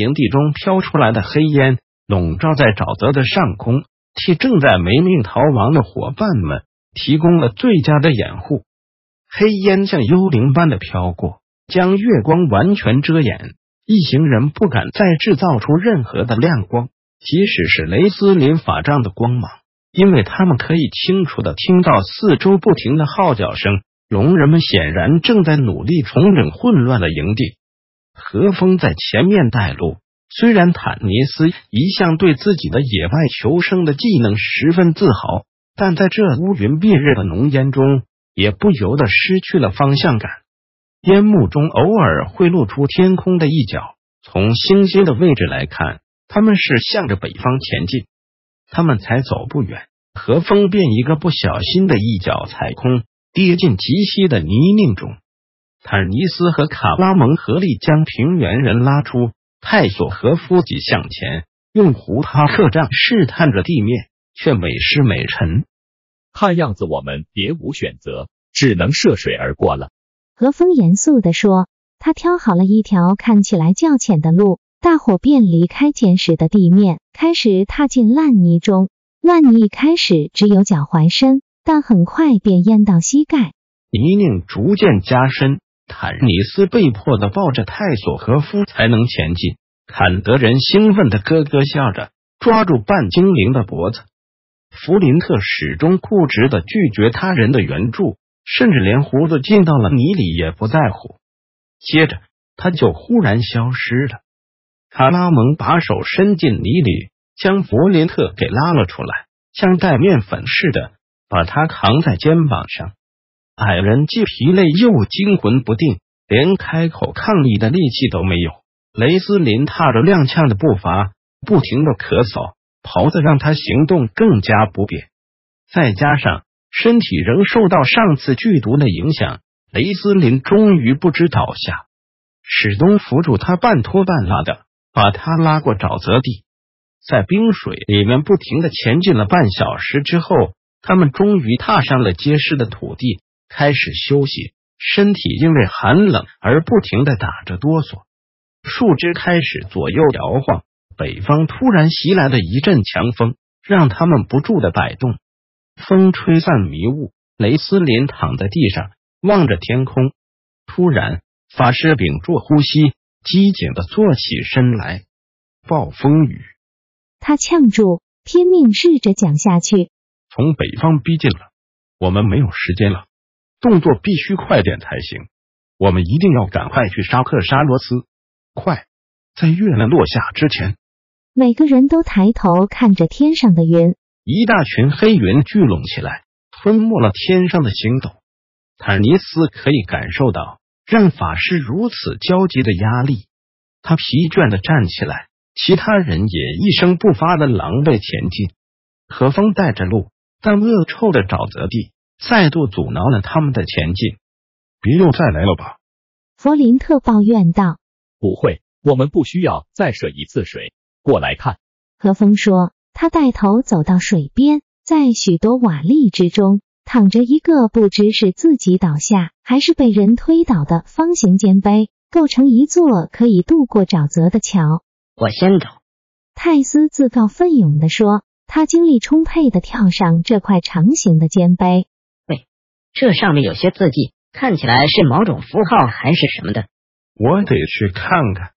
营地中飘出来的黑烟笼罩在沼泽的上空，替正在没命逃亡的伙伴们提供了最佳的掩护。黑烟像幽灵般的飘过，将月光完全遮掩，一行人不敢再制造出任何的亮光，即使是雷斯林法杖的光芒，因为他们可以清楚的听到四周不停的号角声。龙人们显然正在努力重整混乱的营地。何风在前面带路，虽然坦尼斯一向对自己的野外求生的技能十分自豪，但在这乌云蔽日的浓烟中，也不由得失去了方向感。烟幕中偶尔会露出天空的一角，从星星的位置来看，他们是向着北方前进。他们才走不远，何风便一个不小心的一脚踩空，跌进极稀的泥泞中。坦尼斯和卡拉蒙合力将平原人拉出，泰索和夫挤向前，用胡哈克杖试探着地面，却每失每沉。看样子我们别无选择，只能涉水而过了。何风严肃地说：“他挑好了一条看起来较浅的路，大伙便离开坚实的地面，开始踏进烂泥中。烂泥一开始只有脚踝深，但很快便淹到膝盖，泥泞逐渐加深。”坦尼斯被迫的抱着泰索和夫才能前进。坎德人兴奋的咯咯笑着，抓住半精灵的脖子。弗林特始终固执的拒绝他人的援助，甚至连胡子进到了泥里也不在乎。接着，他就忽然消失了。卡拉蒙把手伸进泥里，将弗林特给拉了出来，像带面粉似的把他扛在肩膀上。矮人既疲累又惊魂不定，连开口抗议的力气都没有。雷斯林踏着踉跄的步伐，不停的咳嗽，袍子让他行动更加不便。再加上身体仍受到上次剧毒的影响，雷斯林终于不知倒下。史东扶住他，半拖半拉的把他拉过沼泽地，在冰水里面不停的前进了半小时之后，他们终于踏上了结实的土地。开始休息，身体因为寒冷而不停的打着哆嗦，树枝开始左右摇晃。北方突然袭来的一阵强风，让他们不住的摆动。风吹散迷雾，雷斯林躺在地上望着天空。突然，法师屏住呼吸，机警的坐起身来。暴风雨，他呛住，拼命试着讲下去。从北方逼近了，我们没有时间了。动作必须快点才行，我们一定要赶快去沙克沙罗斯，快，在月亮落下之前。每个人都抬头看着天上的云，一大群黑云聚拢起来，吞没了天上的星斗。坦尼斯可以感受到让法师如此焦急的压力，他疲倦的站起来，其他人也一声不发的狼狈前进。何风带着路，但恶臭的沼泽地。再度阻挠了他们的前进，别又再来了吧？弗林特抱怨道。不会，我们不需要再涉一次水。过来看。何风说。他带头走到水边，在许多瓦砾之中躺着一个不知是自己倒下还是被人推倒的方形尖碑，构成一座可以渡过沼泽的桥。我先走。泰斯自告奋勇地说。他精力充沛地跳上这块长形的尖碑。这上面有些字迹，看起来是某种符号还是什么的。我得去看看。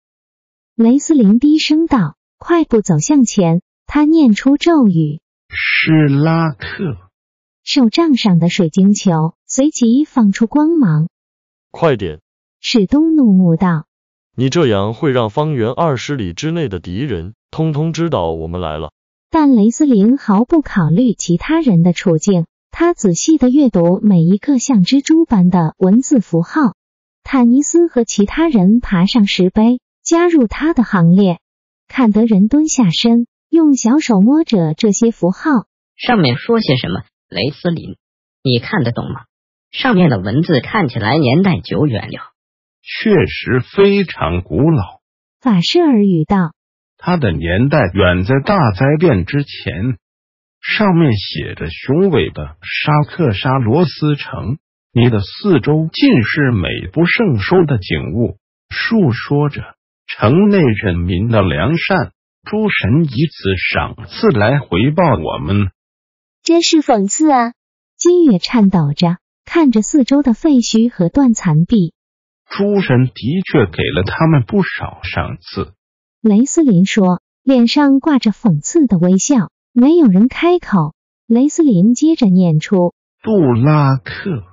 雷斯林低声道，快步走向前。他念出咒语：“施拉克。”手杖上的水晶球随即放出光芒。快点！史东怒目道：“你这样会让方圆二十里之内的敌人通通知道我们来了。”但雷斯林毫不考虑其他人的处境。他仔细的阅读每一个像蜘蛛般的文字符号。坦尼斯和其他人爬上石碑，加入他的行列。坎德人蹲下身，用小手摸着这些符号，上面说些什么？雷斯林，你看得懂吗？上面的文字看起来年代久远了，确实非常古老。法师耳语道：“它的年代远在大灾变之前。”上面写着：“雄伟的沙克沙罗斯城，你的四周尽是美不胜收的景物，述说着城内人民的良善。诸神以此赏赐来回报我们。”真是讽刺啊！金月颤抖着看着四周的废墟和断残壁。诸神的确给了他们不少赏赐，雷斯林说，脸上挂着讽刺的微笑。没有人开口。雷斯林接着念出：“杜拉克。”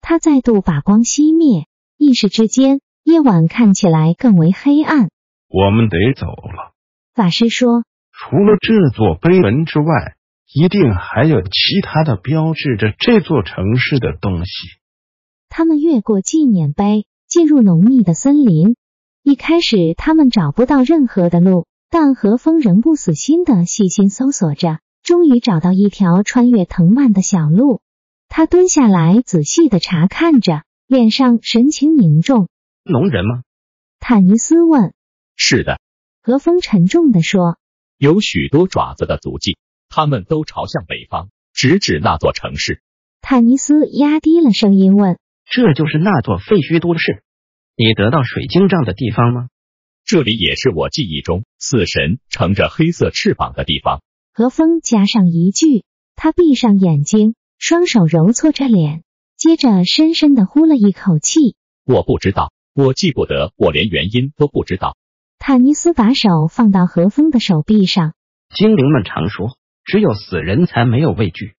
他再度把光熄灭，一时之间，夜晚看起来更为黑暗。我们得走了，法师说。除了这座碑文之外，一定还有其他的标志着这座城市的东西。他们越过纪念碑，进入浓密的森林。一开始，他们找不到任何的路。但何风仍不死心的细心搜索着，终于找到一条穿越藤蔓的小路。他蹲下来仔细的查看着，脸上神情凝重。农人吗？坦尼斯问。是的，何风沉重的说。有许多爪子的足迹，他们都朝向北方，直指那座城市。坦尼斯压低了声音问：“这就是那座废墟都市？你得到水晶杖的地方吗？”这里也是我记忆中死神乘着黑色翅膀的地方。何风加上一句，他闭上眼睛，双手揉搓着脸，接着深深的呼了一口气。我不知道，我记不得，我连原因都不知道。坦尼斯把手放到何风的手臂上。精灵们常说，只有死人才没有畏惧。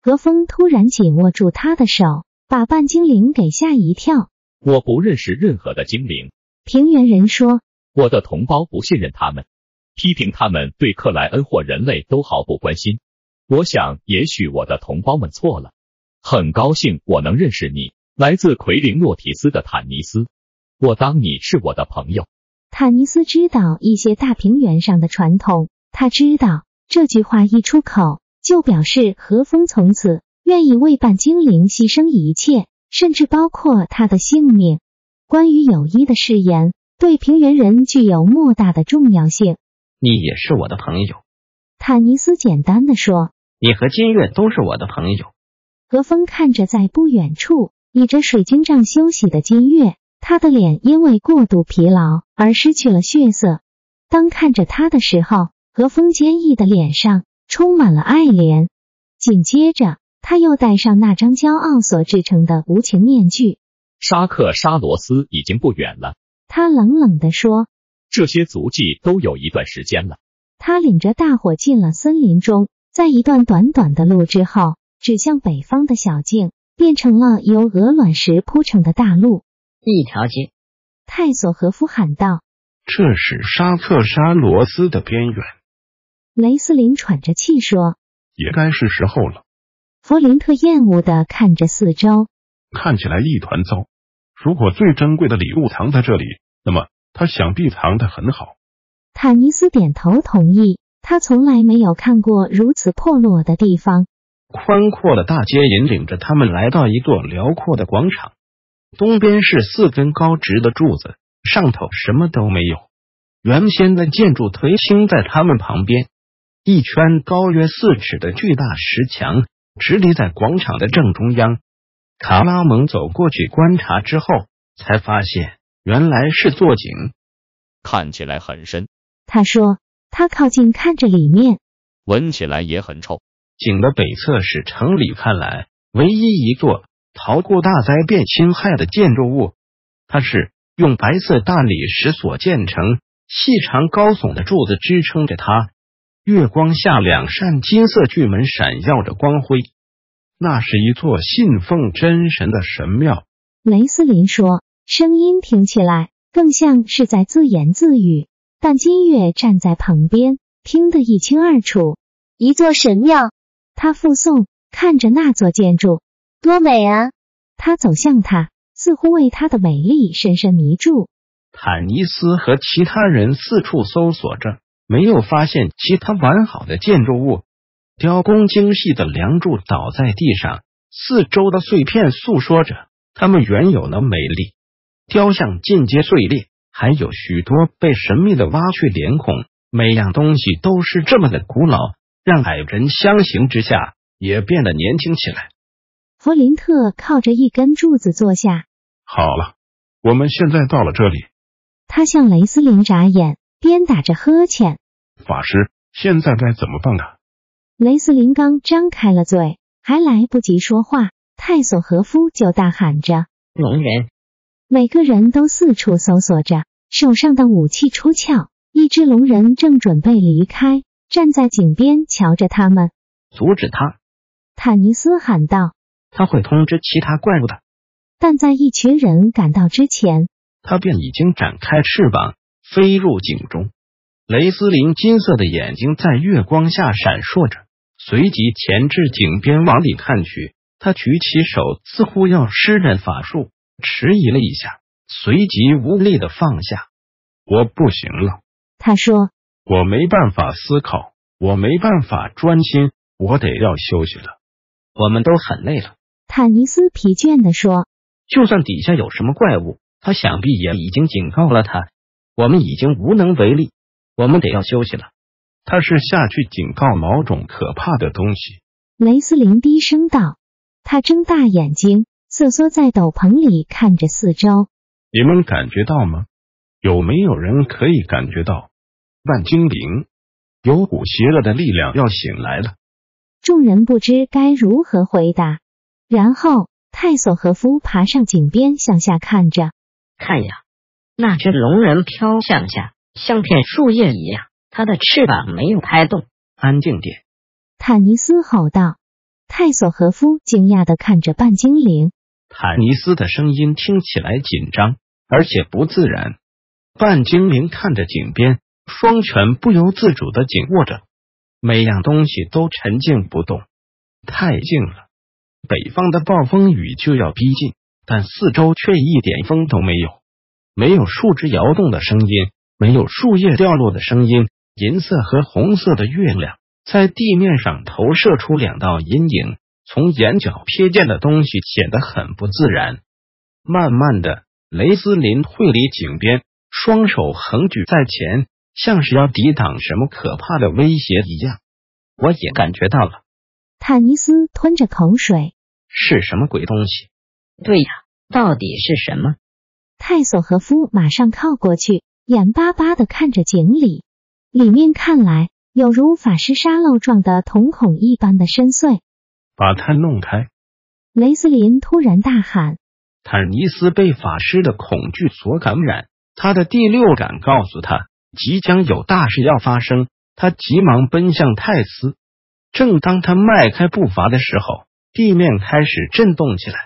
何风突然紧握住他的手，把半精灵给吓一跳。我不认识任何的精灵。平原人说。我的同胞不信任他们，批评他们对克莱恩或人类都毫不关心。我想，也许我的同胞们错了。很高兴我能认识你，来自奎林诺提斯的坦尼斯。我当你是我的朋友。坦尼斯知道一些大平原上的传统，他知道这句话一出口，就表示和风从此愿意为半精灵牺牲一切，甚至包括他的性命。关于友谊的誓言。对平原人具有莫大的重要性。你也是我的朋友，坦尼斯简单的说。你和金月都是我的朋友。何风看着在不远处倚着水晶杖休息的金月，他的脸因为过度疲劳而失去了血色。当看着他的时候，何风坚毅的脸上充满了爱怜。紧接着，他又戴上那张骄傲所制成的无情面具。沙克沙罗斯已经不远了。他冷冷地说：“这些足迹都有一段时间了。”他领着大伙进了森林中，在一段短短的路之后，指向北方的小径变成了由鹅卵石铺成的大路。一条街，泰索和夫喊道：“这是沙特沙罗斯的边缘。”雷斯林喘着气说：“也该是时候了。”弗林特厌恶的看着四周，看起来一团糟。如果最珍贵的礼物藏在这里，那么他想必藏得很好。坦尼斯点头同意。他从来没有看过如此破落的地方。宽阔的大街引领着他们来到一座辽阔的广场，东边是四根高直的柱子，上头什么都没有。原先的建筑颓倾在他们旁边，一圈高约四尺的巨大石墙直立在广场的正中央。卡拉蒙走过去观察之后，才发现原来是座井，看起来很深。他说：“他靠近看着里面，闻起来也很臭。”井的北侧是城里看来唯一一座逃过大灾变侵害的建筑物，它是用白色大理石所建成，细长高耸的柱子支撑着它。月光下，两扇金色巨门闪耀着光辉。那是一座信奉真神的神庙，雷斯林说，声音听起来更像是在自言自语，但金月站在旁边，听得一清二楚。一座神庙，他附送，看着那座建筑，多美啊！他走向他，似乎为她的美丽深深迷住。坦尼斯和其他人四处搜索着，没有发现其他完好的建筑物。雕工精细的梁柱倒在地上，四周的碎片诉说着它们原有的美丽。雕像尽皆碎裂，还有许多被神秘的挖去脸孔。每样东西都是这么的古老，让矮人相形之下也变得年轻起来。弗林特靠着一根柱子坐下。好了，我们现在到了这里。他向雷斯林眨眼，边打着呵欠。法师，现在该怎么办啊？雷斯林刚张开了嘴，还来不及说话，泰索和夫就大喊着：“龙人！”每个人都四处搜索着，手上的武器出鞘。一只龙人正准备离开，站在井边瞧着他们。阻止他！坦尼斯喊道：“他会通知其他怪物的。”但在一群人赶到之前。他便已经展开翅膀，飞入井中。雷斯林金色的眼睛在月光下闪烁着，随即潜至井边往里看去。他举起手，似乎要施展法术，迟疑了一下，随即无力的放下。我不行了，他说。我没办法思考，我没办法专心，我得要休息了。我们都很累了，坦尼斯疲倦的说。就算底下有什么怪物。他想必也已经警告了他，我们已经无能为力，我们得要休息了。他是下去警告某种可怕的东西。雷斯林低声道，他睁大眼睛，瑟缩在斗篷里看着四周。你们感觉到吗？有没有人可以感觉到？万精灵，有股邪恶的力量要醒来了。众人不知该如何回答。然后泰索和夫爬上井边，向下看着。看呀，那只龙人飘向下，像片树叶一样，它的翅膀没有拍动。安静点！坦尼斯吼道。泰索和夫惊讶的看着半精灵。坦尼斯的声音听起来紧张，而且不自然。半精灵看着井边，双拳不由自主的紧握着，每样东西都沉静不动。太静了，北方的暴风雨就要逼近。但四周却一点风都没有，没有树枝摇动的声音，没有树叶掉落的声音。银色和红色的月亮在地面上投射出两道阴影，从眼角瞥见的东西显得很不自然。慢慢的，雷斯林退离井边，双手横举在前，像是要抵挡什么可怕的威胁一样。我也感觉到了。坦尼斯吞着口水，是什么鬼东西？对呀，到底是什么？泰索和夫马上靠过去，眼巴巴的看着井里，里面看来有如法师沙漏状的瞳孔一般的深邃。把它弄开！雷斯林突然大喊。坦尼斯被法师的恐惧所感染，他的第六感告诉他即将有大事要发生。他急忙奔向泰斯。正当他迈开步伐的时候，地面开始震动起来。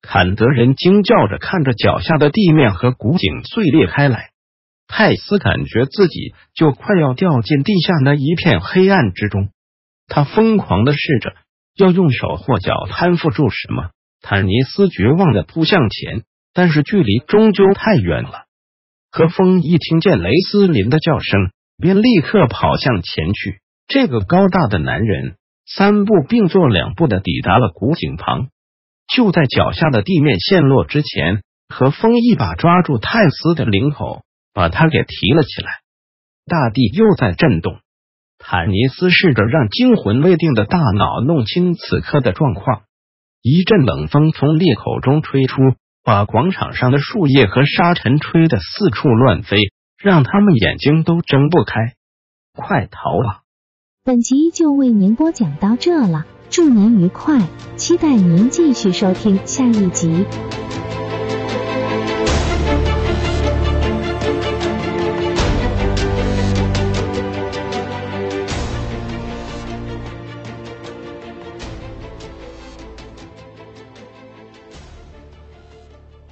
坎德人惊叫着看着脚下的地面和古井碎裂开来，泰斯感觉自己就快要掉进地下那一片黑暗之中。他疯狂的试着要用手或脚攀附住什么。坦尼斯绝望的扑向前，但是距离终究太远了。和风一听见雷斯林的叫声，便立刻跑向前去。这个高大的男人三步并作两步的抵达了古井旁。就在脚下的地面陷落之前，何风一把抓住泰斯的领口，把他给提了起来。大地又在震动。坦尼斯试着让惊魂未定的大脑弄清此刻的状况。一阵冷风从裂口中吹出，把广场上的树叶和沙尘吹得四处乱飞，让他们眼睛都睁不开。快逃啊！本集就为您播讲到这了。祝您愉快，期待您继续收听下一集。